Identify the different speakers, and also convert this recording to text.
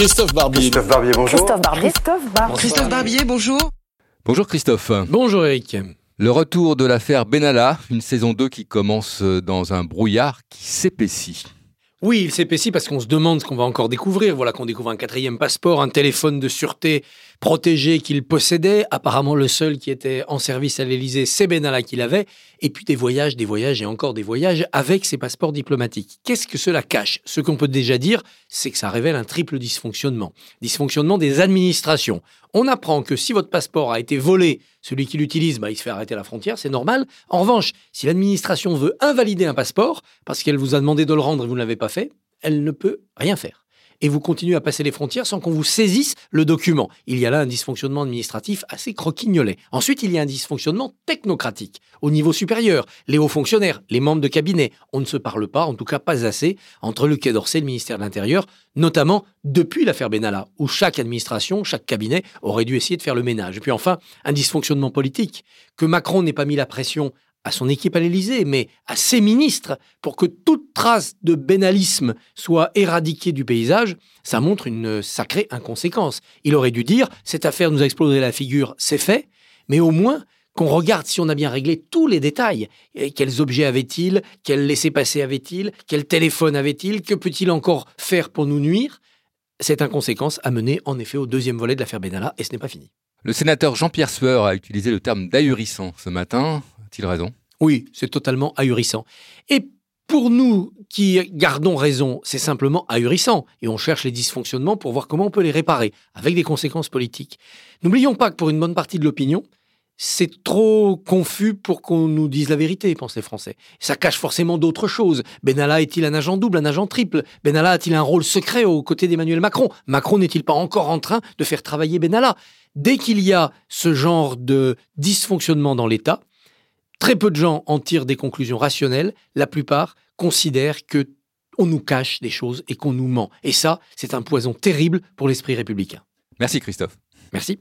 Speaker 1: Christophe Barbier.
Speaker 2: Christophe Barbier, bonjour.
Speaker 3: Christophe Barbier. Christophe Barbier.
Speaker 4: Christophe Barbier, bonjour.
Speaker 5: Bonjour Christophe.
Speaker 6: Bonjour Eric.
Speaker 5: Le retour de l'affaire Benalla, une saison 2 qui commence dans un brouillard qui s'épaissit.
Speaker 6: Oui, il s'épaissit parce qu'on se demande ce qu'on va encore découvrir. Voilà qu'on découvre un quatrième passeport, un téléphone de sûreté protégé qu'il possédait. Apparemment, le seul qui était en service à l'Élysée, c'est Benalla qui l'avait. Et puis des voyages, des voyages et encore des voyages avec ses passeports diplomatiques. Qu'est-ce que cela cache? Ce qu'on peut déjà dire, c'est que ça révèle un triple dysfonctionnement. Dysfonctionnement des administrations. On apprend que si votre passeport a été volé, celui qui l'utilise, bah, il se fait arrêter à la frontière, c'est normal. En revanche, si l'administration veut invalider un passeport, parce qu'elle vous a demandé de le rendre et vous ne l'avez pas fait, elle ne peut rien faire et vous continuez à passer les frontières sans qu'on vous saisisse le document. Il y a là un dysfonctionnement administratif assez croquignolet. Ensuite, il y a un dysfonctionnement technocratique au niveau supérieur. Les hauts fonctionnaires, les membres de cabinet, on ne se parle pas, en tout cas pas assez, entre le Quai d'Orsay et le ministère de l'Intérieur, notamment depuis l'affaire Benalla, où chaque administration, chaque cabinet aurait dû essayer de faire le ménage. Et puis enfin, un dysfonctionnement politique. Que Macron n'ait pas mis la pression à son équipe à l'Élysée, mais à ses ministres, pour que toute trace de bénalisme soit éradiquée du paysage, ça montre une sacrée inconséquence. Il aurait dû dire, cette affaire nous a explosé la figure, c'est fait, mais au moins qu'on regarde si on a bien réglé tous les détails. quels objets avait-il Quel laissez-passer avait-il Quel téléphone avait-il Que peut-il encore faire pour nous nuire? Cette inconséquence a mené en effet au deuxième volet de l'affaire Benalla, et ce n'est pas fini.
Speaker 5: Le sénateur Jean-Pierre Sueur a utilisé le terme d'ahurissant ce matin a-t-il raison?
Speaker 6: Oui, c'est totalement ahurissant. Et pour nous qui gardons raison, c'est simplement ahurissant. Et on cherche les dysfonctionnements pour voir comment on peut les réparer, avec des conséquences politiques. N'oublions pas que pour une bonne partie de l'opinion, c'est trop confus pour qu'on nous dise la vérité, pensent les Français. Ça cache forcément d'autres choses. Benalla est-il un agent double, un agent triple? Benalla a-t-il un rôle secret aux côtés d'Emmanuel Macron? Macron n'est-il pas encore en train de faire travailler Benalla Dès qu'il y a ce genre de dysfonctionnement dans l'État, Très peu de gens en tirent des conclusions rationnelles. La plupart considèrent que on nous cache des choses et qu'on nous ment. Et ça, c'est un poison terrible pour l'esprit républicain.
Speaker 5: Merci Christophe.
Speaker 6: Merci.